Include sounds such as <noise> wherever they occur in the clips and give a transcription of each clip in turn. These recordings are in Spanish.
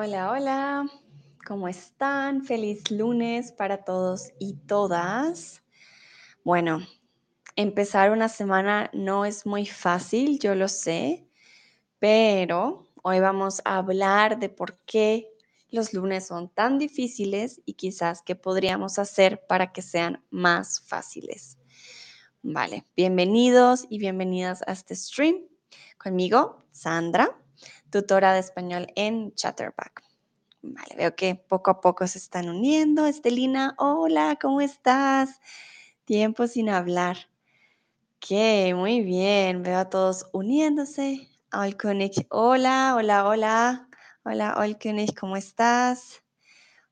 Hola, hola, ¿cómo están? Feliz lunes para todos y todas. Bueno, empezar una semana no es muy fácil, yo lo sé, pero hoy vamos a hablar de por qué los lunes son tan difíciles y quizás qué podríamos hacer para que sean más fáciles. Vale, bienvenidos y bienvenidas a este stream. Conmigo, Sandra, tutora de español en Chatterback. Vale, veo que poco a poco se están uniendo. Estelina, hola, ¿cómo estás? Tiempo sin hablar. Ok, muy bien. Veo a todos uniéndose. Olkunik, hola, hola, hola. Hola, Olkunik, ¿cómo estás?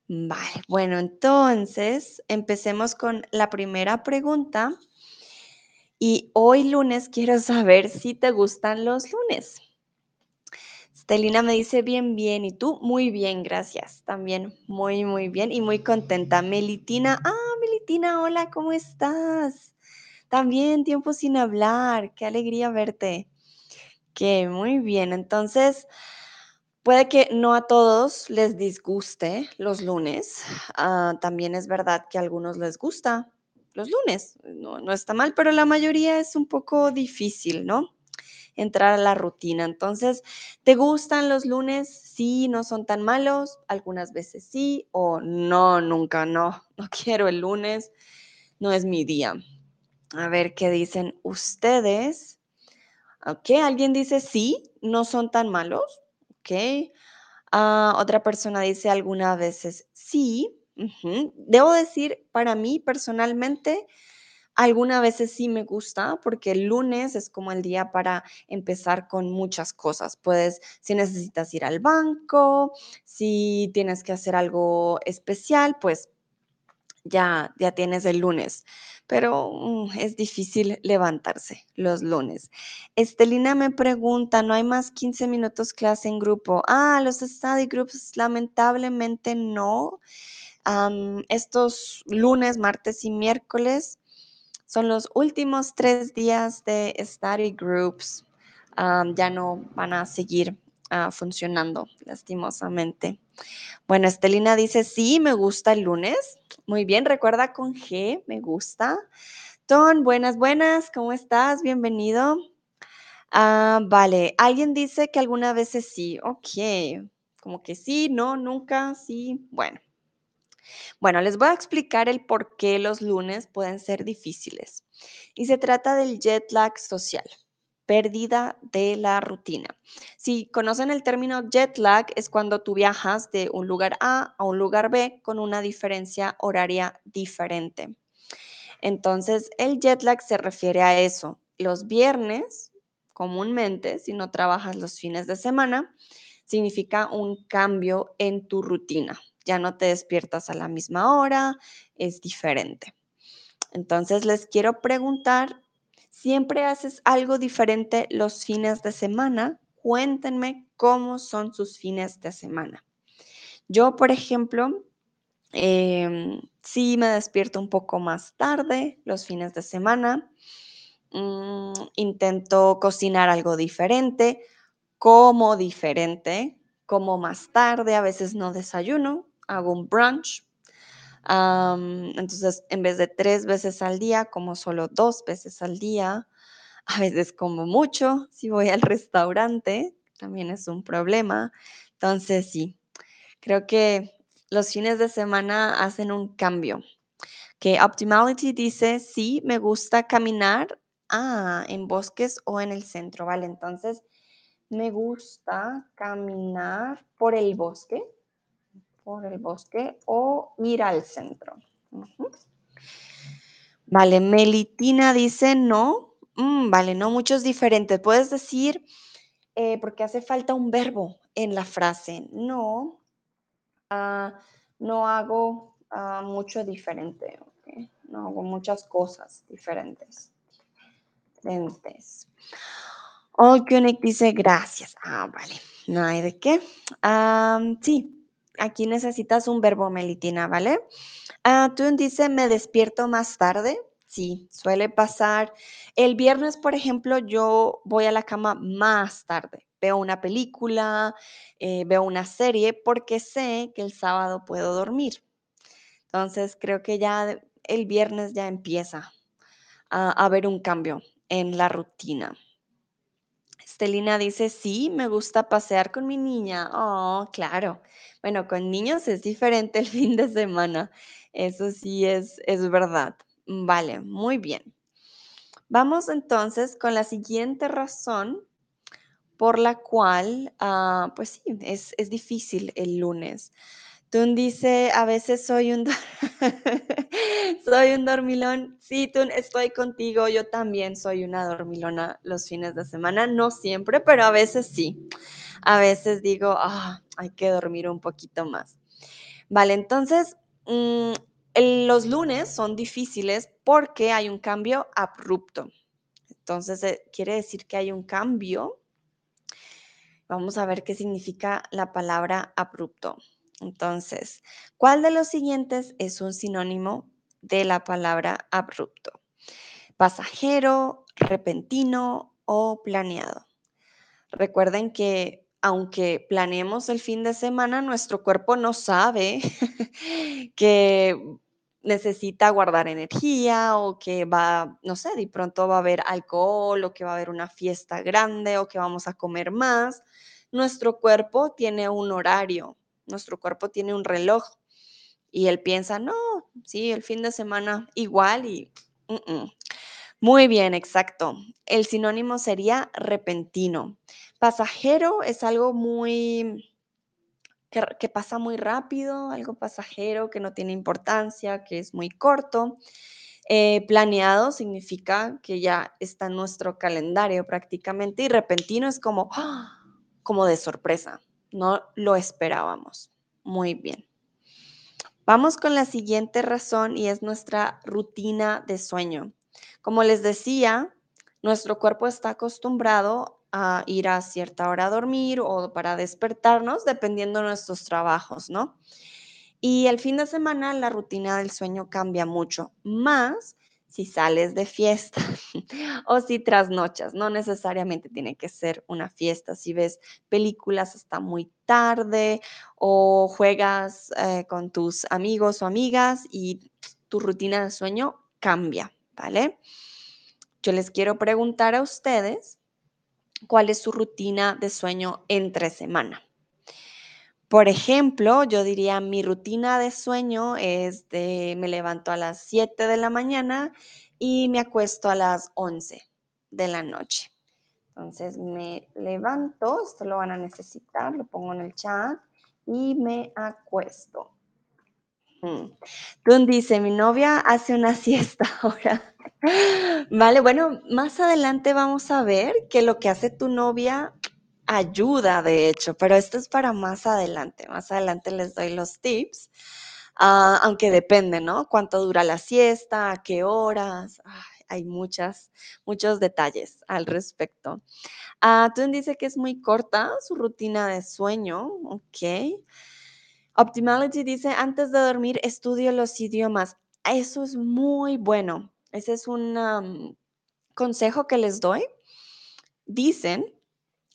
Vale, bueno, entonces empecemos con la primera pregunta. Y hoy lunes quiero saber si te gustan los lunes. Estelina me dice bien, bien. ¿Y tú? Muy bien, gracias. También muy, muy bien y muy contenta. Melitina, ah, Melitina, hola, ¿cómo estás? También tiempo sin hablar. Qué alegría verte. Que muy bien. Entonces, puede que no a todos les disguste los lunes. Ah, también es verdad que a algunos les gusta los lunes. No, no está mal, pero la mayoría es un poco difícil, ¿no? Entrar a la rutina. Entonces, ¿te gustan los lunes? Sí, no son tan malos, algunas veces sí o no, nunca, no, <laughs> no quiero el lunes, no es mi día. A ver qué dicen ustedes. Ok, alguien dice sí, no son tan malos. Ok. Ah, otra persona dice algunas veces sí. Debo decir, para mí personalmente, Algunas veces sí me gusta porque el lunes es como el día para empezar con muchas cosas. Puedes, si necesitas ir al banco, si tienes que hacer algo especial, pues ya, ya tienes el lunes. Pero mm, es difícil levantarse los lunes. Estelina me pregunta, ¿no hay más 15 minutos clase en grupo? Ah, los study groups lamentablemente no. estos lunes, martes y miércoles son los últimos tres días de study groups. ya no van a seguir ah, funcionando, lastimosamente. Bueno, Estelina dice, sí, me gusta el lunes. Muy bien, recuerda con G, me gusta. Ton, buenas, buenas, ¿cómo estás? Bienvenido. Ah, vale, alguien dice que algunas veces sí, ok, como que sí, no, nunca, sí, bueno. Bueno, les voy a explicar el por qué los lunes pueden ser difíciles. Y se trata del jet lag social, pérdida de la rutina. Si conocen el término jet lag, es cuando tú viajas de un lugar A a un lugar B con una diferencia horaria diferente. Entonces, el jet lag se refiere a eso. Los viernes, comúnmente, si no trabajas los fines de semana, significa un cambio en tu rutina ya no te despiertas a la misma hora, es diferente. Entonces les quiero preguntar, ¿siempre haces algo diferente los fines de semana? Cuéntenme cómo son sus fines de semana. Yo, por ejemplo, em, sí me despierto un poco más tarde los fines de semana. Mm, intento cocinar algo diferente, como diferente, como más tarde, a veces no desayuno, hago un brunch. entonces, en vez de tres veces al día, como solo dos veces al día, a veces como mucho, si voy al restaurante, también es un problema. Entonces, sí, creo que los fines de semana hacen un cambio. Que Optimality dice, sí, me gusta caminar ah, en bosques o en el centro, ¿vale? Entonces, me gusta caminar por el bosque por el bosque o ir al centro. Vale, Melitina dice no. Mm, vale, no, muchos diferentes. Puedes decir, eh, porque hace falta un verbo en la frase. No, ah, no hago ah, mucho diferente. No hago muchas cosas diferentes. Diferentes. Olkunik dice gracias. Ah, vale. No hay de qué. sí, aquí necesitas un verbo, Melitina, ¿vale? Ah, tú dice, me despierto más tarde. Sí, suele pasar. El viernes, por ejemplo, yo voy a la cama más tarde, veo una película, eh, veo una serie, porque sé que el sábado puedo dormir. Entonces, creo que ya el viernes ya empieza a haber un cambio en la rutina. Estelina dice, sí, me gusta pasear con mi niña. Oh, claro. Bueno, con niños es diferente el <laughs> fin de semana. Eso sí es, es verdad. Vale, muy bien. Vamos entonces con la siguiente razón por la cual, ah, pues sí, es, es difícil el lunes. Tun dice, a veces soy un, <laughs> soy un dormilón. Sí, Tun, estoy contigo. Yo también soy una dormilona los fines de semana. No siempre, pero a veces sí. A veces digo, ah, hay que dormir un poquito más. Vale, entonces, mm, los lunes son difíciles porque hay un cambio abrupto. Entonces, eh, quiere decir que hay un cambio. Vamos a ver qué significa la palabra abrupto. Entonces, ¿cuál de los siguientes es un sinónimo de la palabra abrupto? Pasajero, repentino o planeado. Recuerden que aunque planeemos el fin de semana, nuestro cuerpo no sabe <laughs> que necesita guardar energía o que va, no sé, de pronto va a haber alcohol o que va a haber una fiesta grande o que vamos a comer más. Nuestro cuerpo tiene un horario, nuestro cuerpo tiene un reloj y él piensa, no, sí, el fin de semana igual y... Muy bien, exacto. El sinónimo sería repentino. Pasajero es algo muy que, pasa muy rápido, algo pasajero que no tiene importancia, que es muy corto. Eh, planeado significa que ya está en nuestro calendario prácticamente y repentino es como, ¡ah! como de sorpresa, no lo esperábamos. Muy bien. Vamos con la siguiente razón y es nuestra rutina de sueño. Como les decía, nuestro cuerpo está acostumbrado a ir a cierta hora a dormir o para despertarnos, dependiendo de nuestros trabajos, ¿no? Y el fin de semana la rutina del sueño cambia mucho, más si sales de fiesta <laughs> o si trasnochas. No necesariamente tiene que ser una fiesta. Si ves películas hasta muy tarde o juegas eh, con tus amigos o amigas y tu rutina de sueño cambia, ¿vale? Yo les quiero preguntar a ustedes cuál es su rutina de sueño entre semana. Por ejemplo, yo diría mi rutina de sueño es de me levanto a las 7 de la mañana y me acuesto a las 11 de la noche. Entonces me levanto, esto lo van a necesitar, lo pongo en el chat y me acuesto. Mm. dice, mi novia hace una <laughs> siesta ahora. Vale, bueno, más adelante vamos a ver que lo que hace tu novia ayuda, de hecho, pero esto es para más adelante. Más adelante les doy los tips, ah, aunque depende, ¿no? Cuánto dura la siesta, a qué horas. hay muchas, muchos detalles al respecto. Uh, dice que es muy corta su rutina de sueño, ok. Optimality dice, antes de dormir estudio los idiomas. Eso es muy bueno. Ese es un consejo que les doy. Dicen,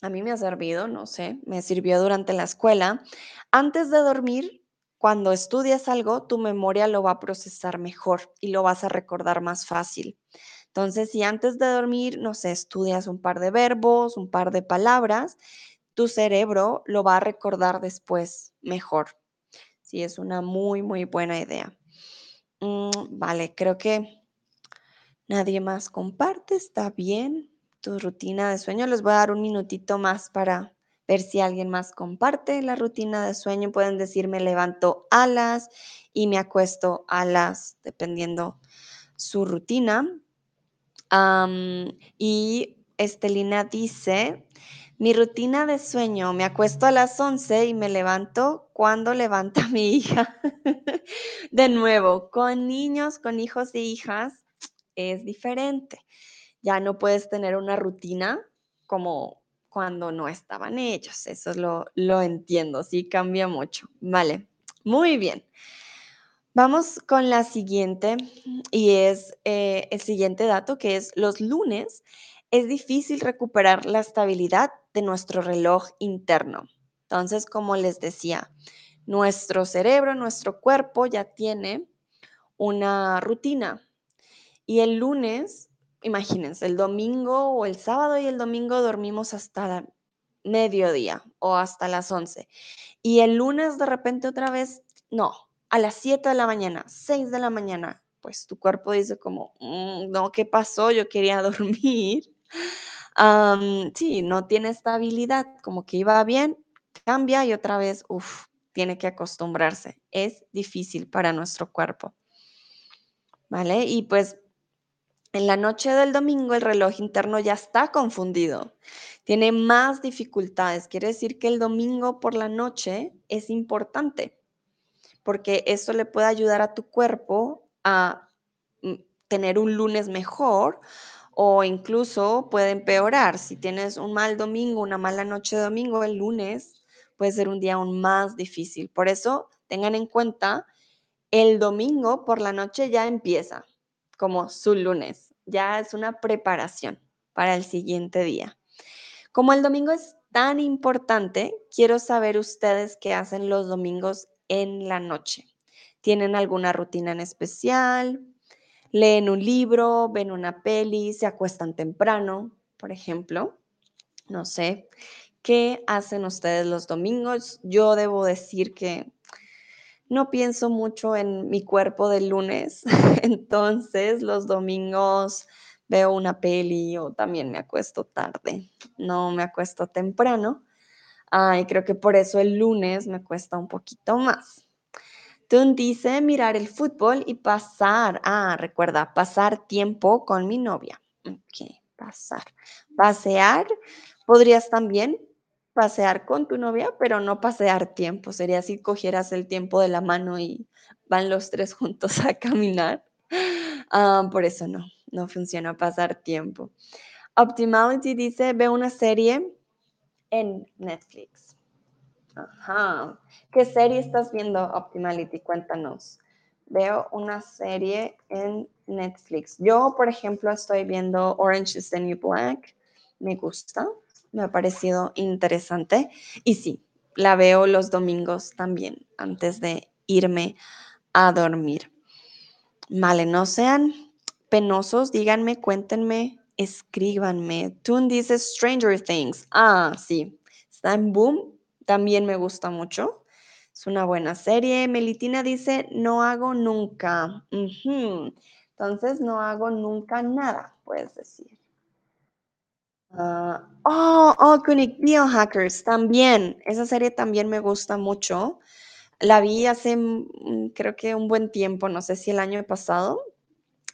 a mí me ha servido, no sé, me sirvió durante la escuela. Antes de dormir, cuando estudias algo, tu memoria lo va a procesar mejor y lo vas a recordar más fácil. Entonces, si antes de dormir, no sé, estudias un par de verbos, un par de palabras, tu cerebro lo va a recordar después mejor. Sí, es una muy, muy buena idea. Mm, vale, creo que nadie más comparte, está bien tu rutina de sueño. Les voy a dar un minutito más para ver si alguien más comparte la rutina de sueño. Pueden decir me levanto a las y me acuesto a las, dependiendo su rutina. y Estelina dice, mi rutina de sueño, me acuesto a las 11 y me levanto cuando levanta <laughs> mi hija. de nuevo, con niños, con hijos e hijas, es diferente. Ya no puedes tener una rutina como cuando no estaban ellos. Eso lo, lo entiendo, sí cambia mucho. Vale, muy bien. Vamos con la siguiente y es eh, el siguiente dato que es los lunes es difícil recuperar la estabilidad de nuestro reloj interno. Entonces, como les decía, nuestro cerebro, nuestro cuerpo ya tiene una rutina. Y el lunes, imagínense, el domingo o el sábado y el domingo dormimos hasta mediodía o hasta las 11. Y el lunes de repente otra vez, no, a las 7 de la mañana, 6 de la mañana, pues tu cuerpo dice como, mm, no, ¿qué pasó? Yo quería <laughs> dormir. sí, no tiene estabilidad, como que iba bien, cambia y otra vez, uff, tiene que acostumbrarse. Es difícil para nuestro cuerpo. ¿Vale? Y pues en la noche del domingo el reloj interno ya está confundido, tiene más dificultades. Quiere decir que el domingo por la noche es importante, porque eso le puede ayudar a tu cuerpo a mm, tener un lunes mejor o incluso puede empeorar. Si tienes un mal domingo, una mala noche domingo, el lunes puede ser un día aún más difícil. Por eso tengan en cuenta, el domingo por la noche ya empieza como su lunes, ya es una preparación para el siguiente día. Como el domingo es tan importante, quiero saber ustedes qué hacen los domingos en la noche. ¿Tienen alguna rutina en especial? leen un libro, ven una peli, se acuestan temprano, por ejemplo. No sé, ¿qué hacen ustedes los domingos? Yo debo decir que no pienso mucho en mi cuerpo del lunes, <laughs> entonces los domingos veo una peli o también me acuesto tarde, no me acuesto temprano. y creo que por eso el lunes me cuesta un poquito más. Tun dice mirar el fútbol y pasar, ah, recuerda, pasar tiempo con mi novia. Ok, pasar. Pasear, podrías también pasear con tu novia, pero no pasear tiempo. Sería si cogieras el tiempo de la mano y van los tres juntos <laughs> a caminar. Ah, por eso no, no funciona pasar tiempo. Optimality dice, ve una serie en Netflix. Ajá. ¿Qué serie estás viendo, Optimality? Cuéntanos. Veo una serie en Netflix. Yo, por ejemplo, estoy viendo Orange is the New Black. Me gusta, me ha parecido interesante. Y sí, la veo los domingos también, antes de irme a dormir. Vale, no sean penosos, díganme, cuéntenme, escríbanme. Tune dice Stranger Things. Ah, sí, está en boom también me gusta mucho. Es una buena serie. Melitina dice, no hago nunca. Entonces, no hago nunca nada, puedes decir. Ah, oh, oh, Kunik Biohackers, también. Esa serie también me gusta mucho. La vi hace, mm, creo que un buen tiempo, no sé si el año pasado.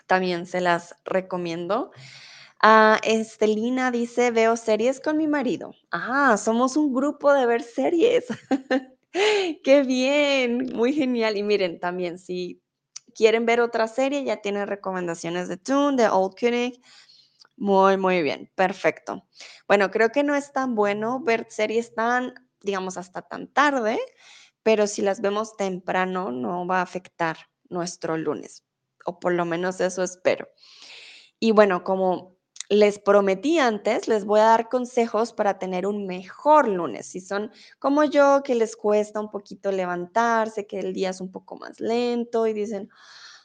También se las recomiendo. Ah, Estelina dice, veo series con mi marido. Ah, somos un grupo de ver series. <laughs> Qué bien, muy genial. Y miren, también si quieren ver otra serie, ya tienen recomendaciones de Toon, de Old Koenig. Muy, muy bien, perfecto. Bueno, creo que no es tan bueno ver series tan, digamos, hasta tan tarde, pero si las vemos temprano no va a afectar nuestro lunes, o por lo menos eso espero. Y bueno, como les prometí antes, les voy a dar consejos para tener un mejor lunes. Si son como yo, que les cuesta un poquito levantarse, que el día es un poco más lento y dicen,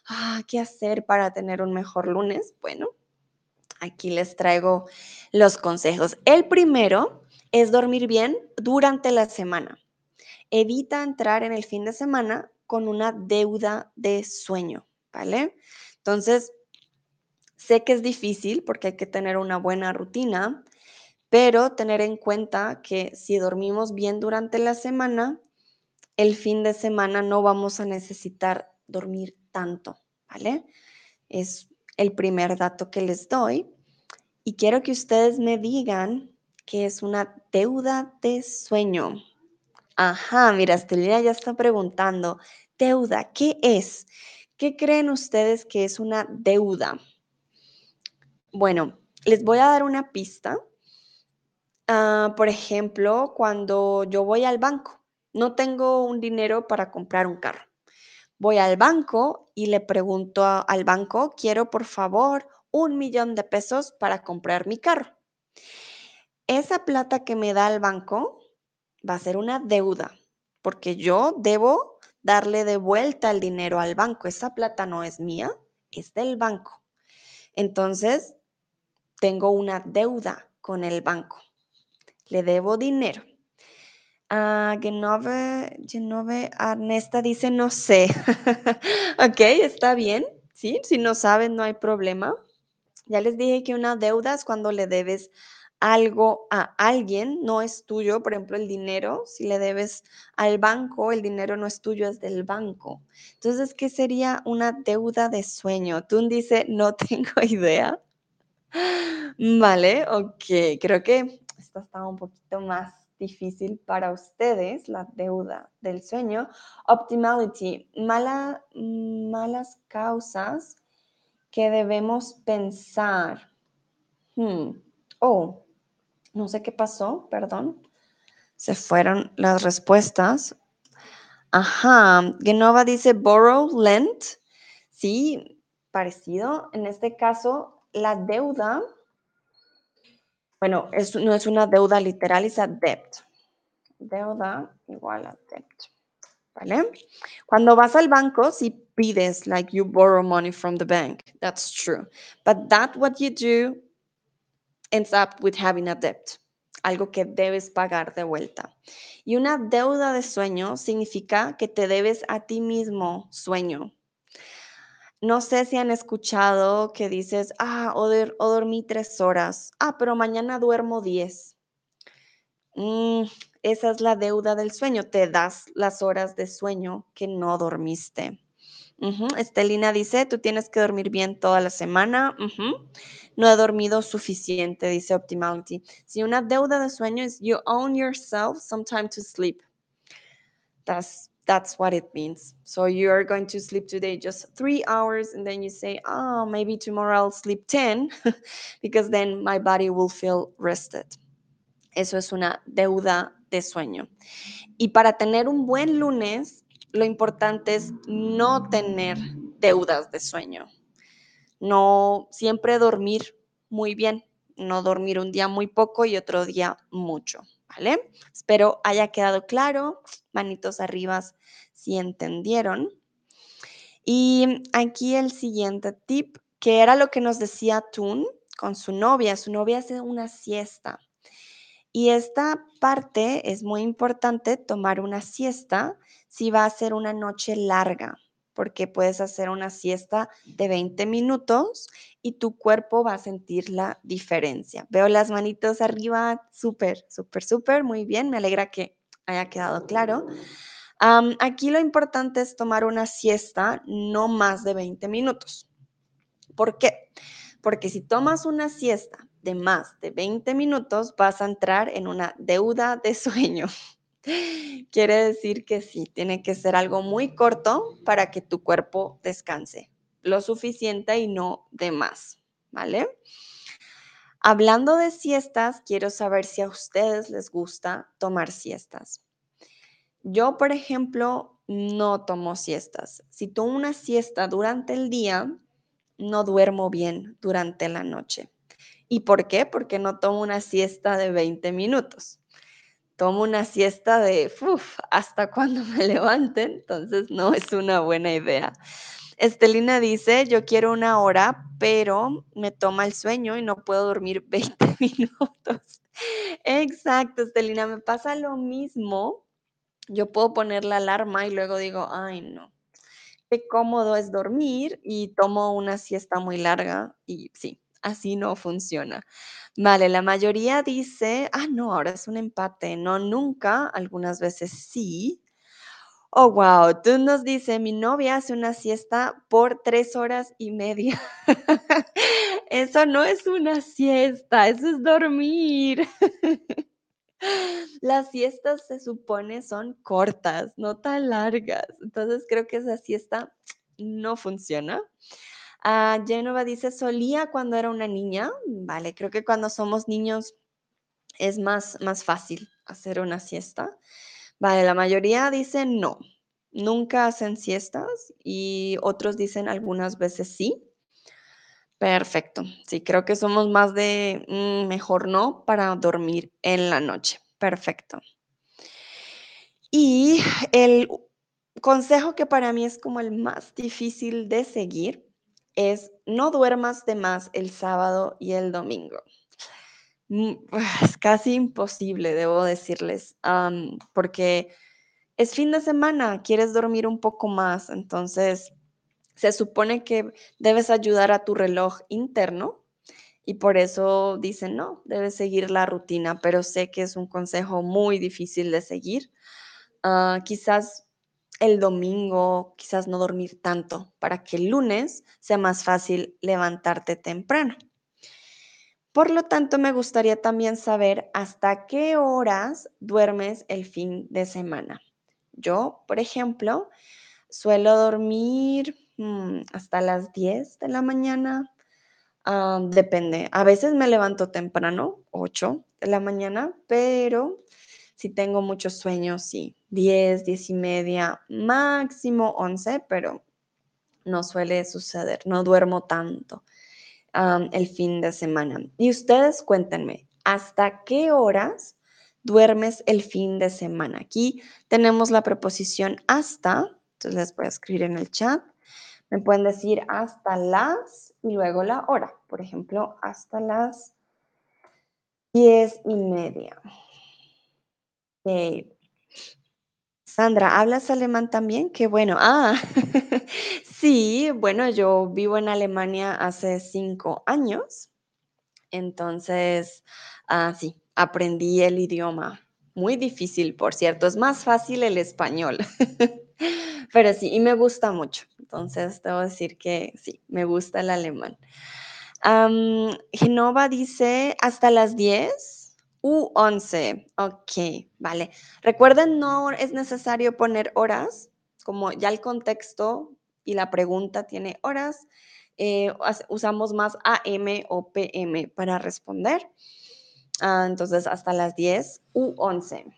ah, ¿qué hacer para tener un mejor lunes? Bueno, aquí les traigo los consejos. El primero es dormir bien durante la semana. Evita entrar en el fin de semana con una deuda de sueño, ¿vale? Entonces, Sé que es difícil porque hay que tener una buena rutina, pero tener en cuenta que si dormimos bien durante la semana, el fin de semana no vamos a necesitar dormir tanto, ¿vale? Es el primer dato que les doy. Y quiero que ustedes me digan que es una deuda de sueño. Ajá, mira, Estelina ya está preguntando, deuda, ¿qué es? ¿Qué creen ustedes que es una deuda? Bueno, les voy a dar una pista. Ah, por ejemplo, cuando yo voy al banco, no tengo un dinero para comprar un carro. Voy al banco y le pregunto al banco, quiero por favor un millón de pesos para comprar mi carro. Esa plata que me da el banco va a ser una deuda, porque yo debo darle de vuelta el dinero al banco. Esa plata no es mía, es del banco. Entonces, tengo una deuda con el banco. Le debo dinero. Uh, Genove, Genove Arnesta dice no sé. <laughs> ok, está bien. Sí, si no saben, no hay problema. Ya les dije que una deuda es cuando le debes algo a alguien, no es tuyo, por ejemplo, el dinero, si le debes al banco, el dinero no es tuyo, es del banco. Entonces, ¿qué sería una deuda de sueño? Tú dice, no <laughs> tengo idea. Vale, ok, creo que esto está un poquito más difícil para ustedes, la deuda del sueño. Optimality, mala, malas causas que debemos pensar. Hmm. Oh, no sé qué pasó, perdón. Se fueron las respuestas. Ajá, Genova dice borrow, lend. Sí, parecido. En este caso, la deuda, bueno, no es una deuda literal, es a debt. Deuda igual a debt. ¿Vale? Cuando vas al banco, si pides, like you borrow money from the bank. That's true. But that what you do ends up with having a debt, algo que debes pagar de vuelta. Y una deuda de sueño significa que te debes a ti mismo sueño. No sé si han escuchado que dices, ah, o, dormí tres horas, ah, pero mañana duermo diez. Mm, esa es la deuda del sueño, te das las horas de sueño que no dormiste. Estelina dice, tú tienes que dormir bien toda la semana. No he dormido suficiente, dice Optimality. Si una deuda de sueño es you own yourself some time to sleep. That's that's what it means. So you are going to sleep today just three hours, and then you say, oh, maybe tomorrow I'll sleep 10, <laughs> because then my body will feel rested. Eso es una deuda de sueño. Y para tener un buen lunes, lo importante es no tener deudas de sueño, no siempre dormir muy bien, no dormir un día muy poco y otro día mucho, ¿vale? Espero haya quedado claro, manitos arriba si entendieron. Y aquí el siguiente tip, que era lo que nos decía Tun con su novia. Su novia hace una siesta. Y esta parte es muy importante, tomar una siesta si va a ser una noche larga, porque puedes hacer una siesta de 20 minutos y tu cuerpo va a sentir la diferencia. Veo las manitos arriba, súper, súper, súper, muy bien, me alegra que haya quedado claro. aquí lo importante es tomar una siesta no más de 20 minutos. ¿Por qué? Porque si tomas una siesta de más de 20 minutos, vas a entrar en una deuda de sueño. Quiere decir que sí, tiene que ser algo muy corto para que tu cuerpo descanse, lo suficiente y no de más, ¿vale? Hablando de siestas, quiero saber si a ustedes les gusta tomar siestas. Yo, por ejemplo, no tomo siestas. Si tomo una siesta durante el día, no duermo bien durante la noche. ¿Y por qué? Porque no tomo una siesta de 20 minutos tomo una siesta de hasta cuando me <laughs> levante, entonces no es una buena idea. Estelina dice, yo quiero una hora, pero me toma el sueño y no puedo dormir <laughs> 20 minutos. Exacto, Estelina, me pasa lo mismo. Yo puedo poner la alarma y luego digo, ay no, qué cómodo es dormir y tomo una siesta muy larga y sí, así no funciona. Vale, la mayoría dice, ah, no, ahora es un empate. No, nunca, algunas veces sí. Oh, wow, tú nos dice, mi novia hace una siesta por tres horas y media. <laughs> eso no es una siesta, eso es dormir. <laughs> Las siestas se supone son cortas, no tan largas. Entonces creo que esa siesta no funciona. Uh, Genova dice, solía cuando era una niña. Vale, creo que cuando somos niños es más, más fácil hacer una siesta. Vale, la mayoría dicen no, nunca hacen siestas y otros dicen algunas veces sí. Perfecto. Sí, creo que somos más de mm, mejor no para dormir en la noche. Perfecto. Y el consejo que para mí es como el más difícil de seguir es no duermas de más el sábado y el domingo. Mm, <laughs> es casi imposible, debo decirles, porque es fin de semana, quieres dormir un poco más, entonces se supone que debes ayudar a tu reloj interno y por eso dicen, no, debes seguir la rutina, pero sé que es un consejo muy difícil de seguir. Ah, quizás el domingo, quizás no dormir tanto para que el lunes sea más fácil levantarte temprano. Por lo tanto, me gustaría también saber hasta qué horas duermes el fin de semana. Yo, por ejemplo, suelo dormir mm, hasta las 10 de la mañana. Ah, depende. A veces me levanto temprano, 8 de la mañana, pero si tengo muchos sueños, sí, 10, 10 y media, máximo 11, pero no suele suceder, no duermo tanto el fin de semana. Y ustedes cuéntenme, ¿hasta qué horas duermes el fin de semana? Aquí tenemos la preposición hasta, entonces les voy a escribir en el chat. Me pueden decir hasta las y luego la hora. Por ejemplo, hasta las diez y media. Sandra, ¿hablas alemán también? Qué bueno. Ah, <laughs> sí, bueno, yo vivo en Alemania hace cinco años. Entonces, ah, sí, aprendí el idioma. Muy difícil, por cierto. Es más fácil el español. <laughs> Pero sí, y me gusta mucho. Entonces, debo decir que sí, me gusta el alemán. Genova dice hasta las 10. U11, ok, vale. Recuerden, no es necesario poner horas, como ya el contexto y la pregunta tiene horas, eh, usamos más AM o PM para responder. Ah, entonces, hasta las 10 U11.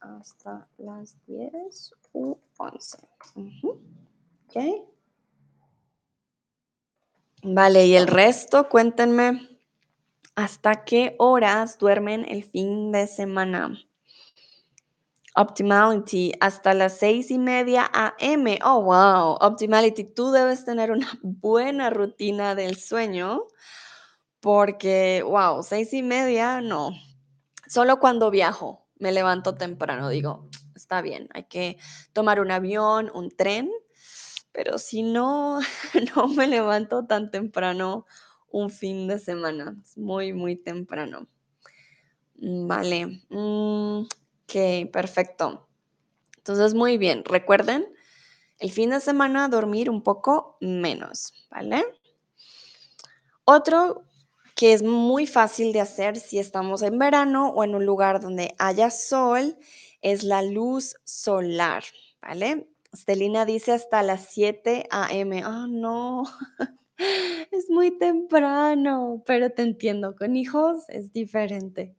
Hasta las 10 U11. Ok. Vale, y el resto, cuéntenme. ¿Hasta qué horas duermen el fin de semana? Optimality, hasta las seis y media a.m. Oh, wow. Optimality, tú debes tener una <laughs> buena rutina del sueño porque, wow, seis y media, no. Solo cuando viajo me levanto temprano, digo, está bien, hay que tomar un avión, un tren, pero si no, <laughs> no me levanto tan temprano un fin de semana. muy, muy temprano. Mm, vale. Mm, ok, perfecto. Entonces, muy bien. Recuerden, el fin de semana dormir un poco menos, ¿vale? Otro que es muy fácil de hacer si estamos en verano o en un lugar donde haya sol es la luz solar, ¿vale? Estelina dice hasta las 7 a.m. Ah, no. <laughs> Es muy temprano, pero te entiendo, con hijos es diferente.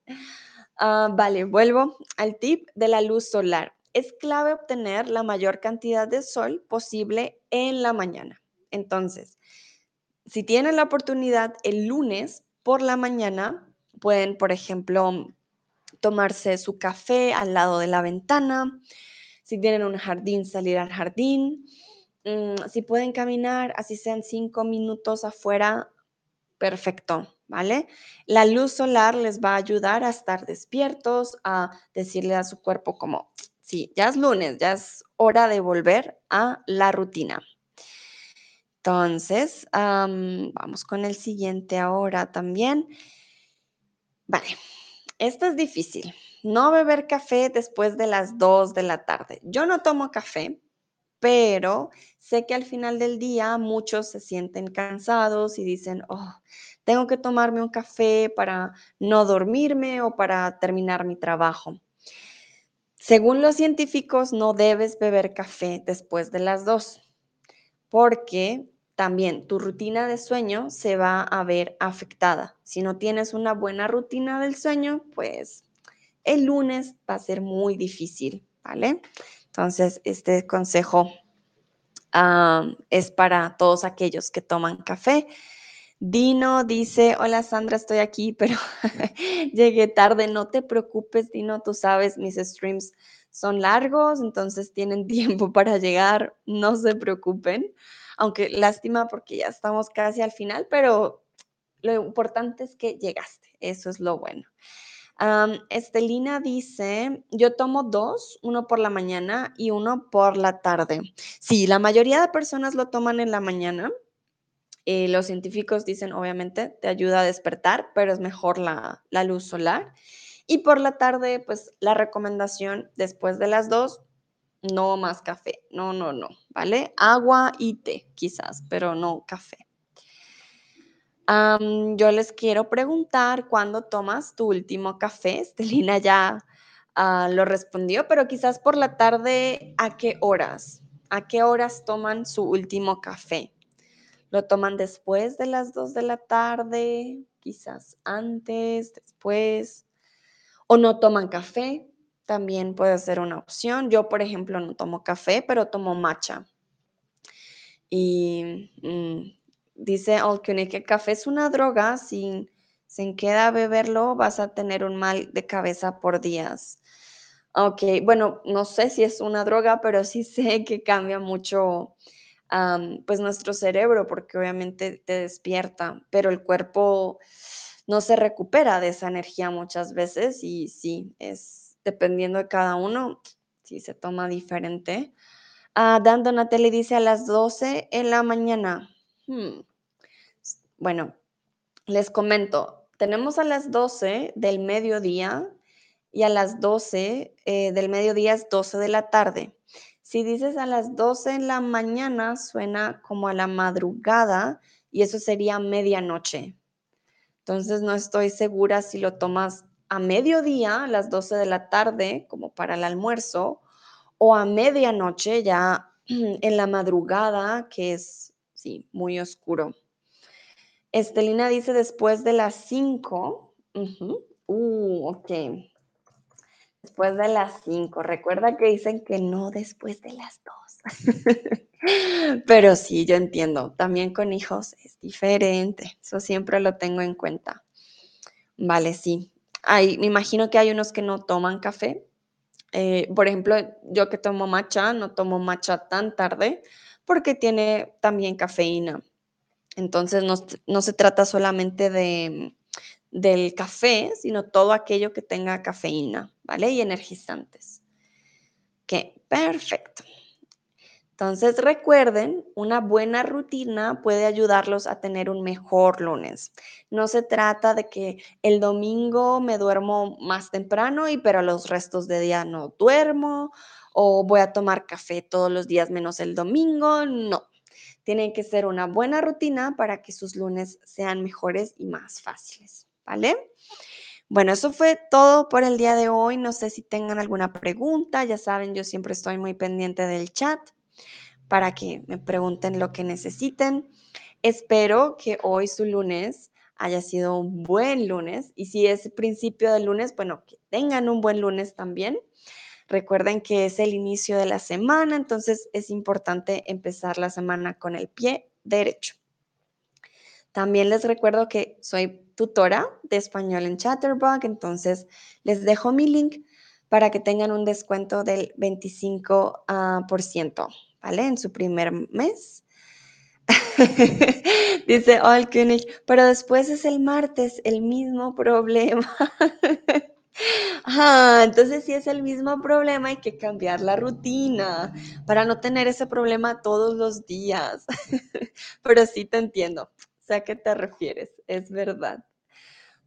Ah, vale, vuelvo al tip de la luz solar. Es clave obtener la mayor cantidad de sol posible en la mañana. Entonces, si tienen la oportunidad el lunes por la mañana, pueden, por ejemplo, tomarse su café al lado de la ventana. Si tienen un jardín, salir al jardín. Mm, si pueden caminar, así sean cinco minutos afuera, perfecto, ¿vale? La luz solar les va a ayudar a estar despiertos, a decirle a su cuerpo como, sí, ya es lunes, ya es hora de volver a la rutina. Entonces, vamos con el siguiente ahora también. Vale, esto es difícil. No beber café después de las 2 de la tarde. Yo no tomo café, pero sé que al final del día muchos se sienten cansados y dicen, oh, tengo que tomarme un café para no dormirme o para terminar mi trabajo. Según los científicos, no debes beber café después de las dos, porque también tu rutina de sueño se va a ver afectada. Si no tienes una buena rutina del sueño, pues el lunes va a ser muy difícil, ¿vale? Entonces, este consejo es para todos aquellos que toman café. Dino dice, hola Sandra, estoy aquí, pero <laughs> llegué tarde. No te preocupes, Dino, tú sabes, mis streams son largos, entonces tienen <laughs> tiempo para llegar, no se preocupen. Aunque lástima porque ya estamos casi al final, pero lo importante es que llegaste, eso es lo bueno. Estelina dice, yo tomo dos, uno por la mañana y uno por la tarde. Sí, la mayoría de personas lo toman en la mañana. Eh, los científicos dicen, obviamente, te ayuda a despertar, pero es mejor la, la luz solar. Y por la tarde, pues la recomendación después de las dos, no más café. No, no, no, ¿vale? Agua y té, quizás, pero no café yo les quiero preguntar cuándo tomas tu último café. Estelina ya ah, lo respondió, pero quizás por la tarde, ¿a qué horas? ¿A qué horas toman su último café? ¿Lo toman después de las 2 de la tarde? Quizás antes, después. ¿O no toman café? También puede ser una opción. Yo, por ejemplo, no tomo café, pero tomo matcha. Y mm, Dice Alcuny que el café es una droga, si se queda beberlo vas a tener un mal de cabeza por días. Ok, bueno, no sé si es una droga, pero sí <laughs> sé que cambia mucho pues nuestro cerebro porque obviamente te despierta, pero el cuerpo no se recupera de esa energía muchas veces y sí, es dependiendo de cada uno, si se toma diferente. Uh, Dan Donatelli dice a las 12 en la mañana. Hmm. Bueno, les comento, tenemos a las 12 del mediodía y a las 12 eh, del mediodía es 12 de la tarde. Si dices a las 12 en la mañana, suena como a la madrugada y eso sería medianoche. Entonces no estoy segura si lo tomas a mediodía, a las 12 de la tarde, como para el almuerzo, o a medianoche, ya <clears throat> en la madrugada, que es, sí, muy oscuro. Estelina dice después de las 5. Uh, ok. Después de las 5. Recuerda que dicen que no después de las 2. <laughs> Pero sí, yo entiendo. También con hijos es diferente. Eso siempre lo tengo en cuenta. Vale, sí. Hay, me imagino que hay unos que no toman café. Eh, por ejemplo, yo que tomo matcha, no tomo matcha tan tarde porque tiene también cafeína. Entonces no, se trata solamente de, del café, sino todo aquello que tenga cafeína, ¿vale? Y energizantes. Ok, perfecto. Entonces recuerden, una buena rutina puede ayudarlos a tener un mejor lunes. No se trata de que el domingo me duermo más temprano y pero los restos de día no duermo o voy a tomar café todos los días menos el domingo. No, tienen que ser una buena rutina para que sus lunes sean mejores y más fáciles, ¿vale? Bueno, eso fue todo por el día de hoy. No sé si tengan alguna pregunta. Ya saben, yo siempre estoy muy pendiente del chat para que me pregunten lo que necesiten. Espero que hoy su lunes haya sido un buen lunes y si es principio del lunes, bueno, que tengan un buen lunes también. Recuerden que es el inicio de la semana, entonces es importante empezar la semana con el pie derecho. También les recuerdo que soy tutora de español en Chatterbug, entonces les dejo mi link para que tengan un descuento del 25%, ah, ¿vale? En su primer mes. <laughs> Dice Alkönig, pero después es el martes, el mismo <laughs> problema. Ah, entonces si es el mismo problema, hay que cambiar la rutina para no tener ese problema todos los días. <laughs> Pero sí te entiendo, sé a qué te refieres, es verdad.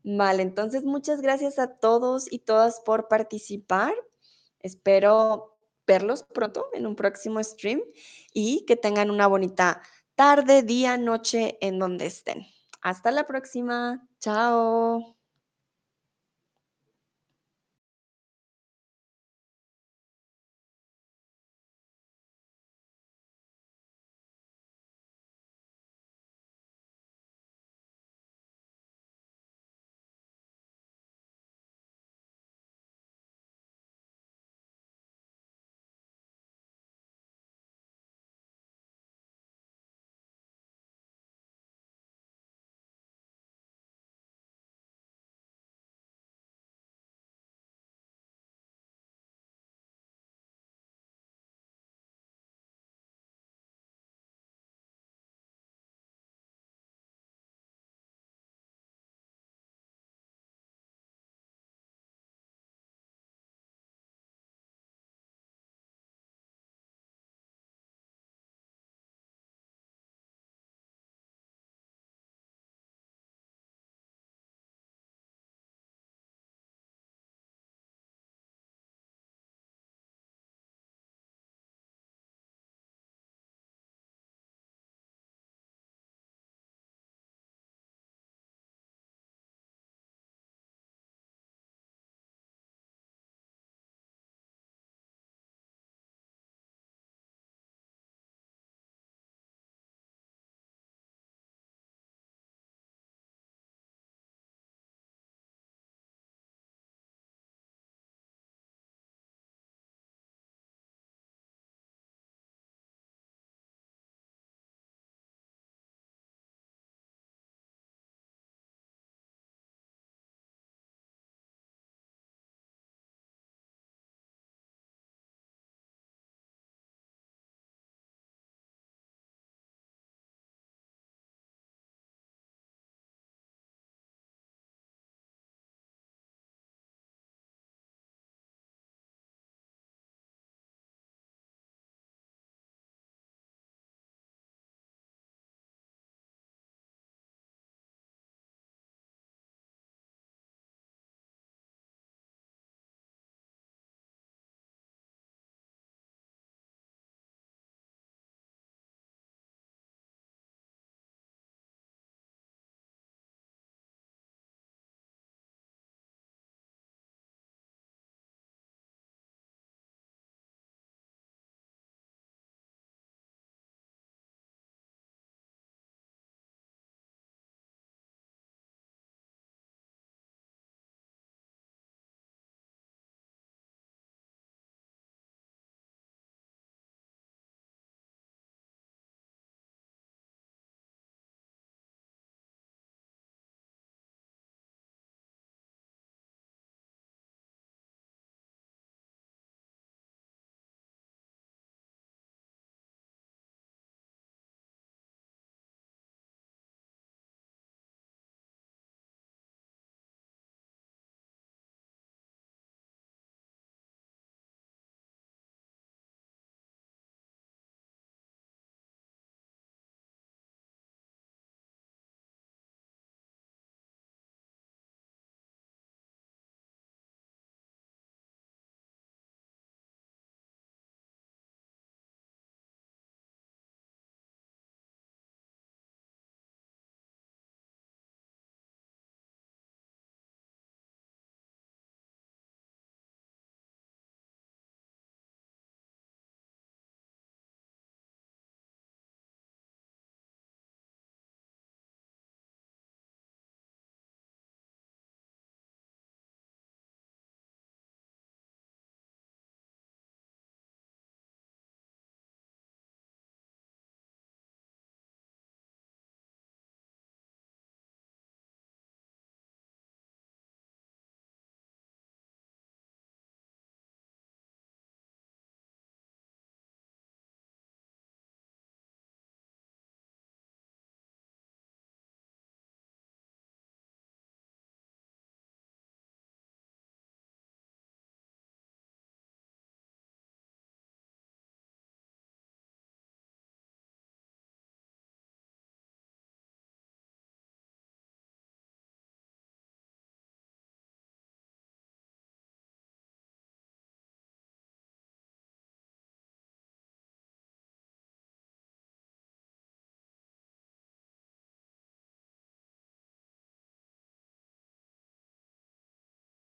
Vale, entonces muchas gracias a todos y todas por participar. Espero verlos pronto en un próximo stream y que tengan una bonita tarde, día, noche en donde estén. Hasta la próxima. Chao.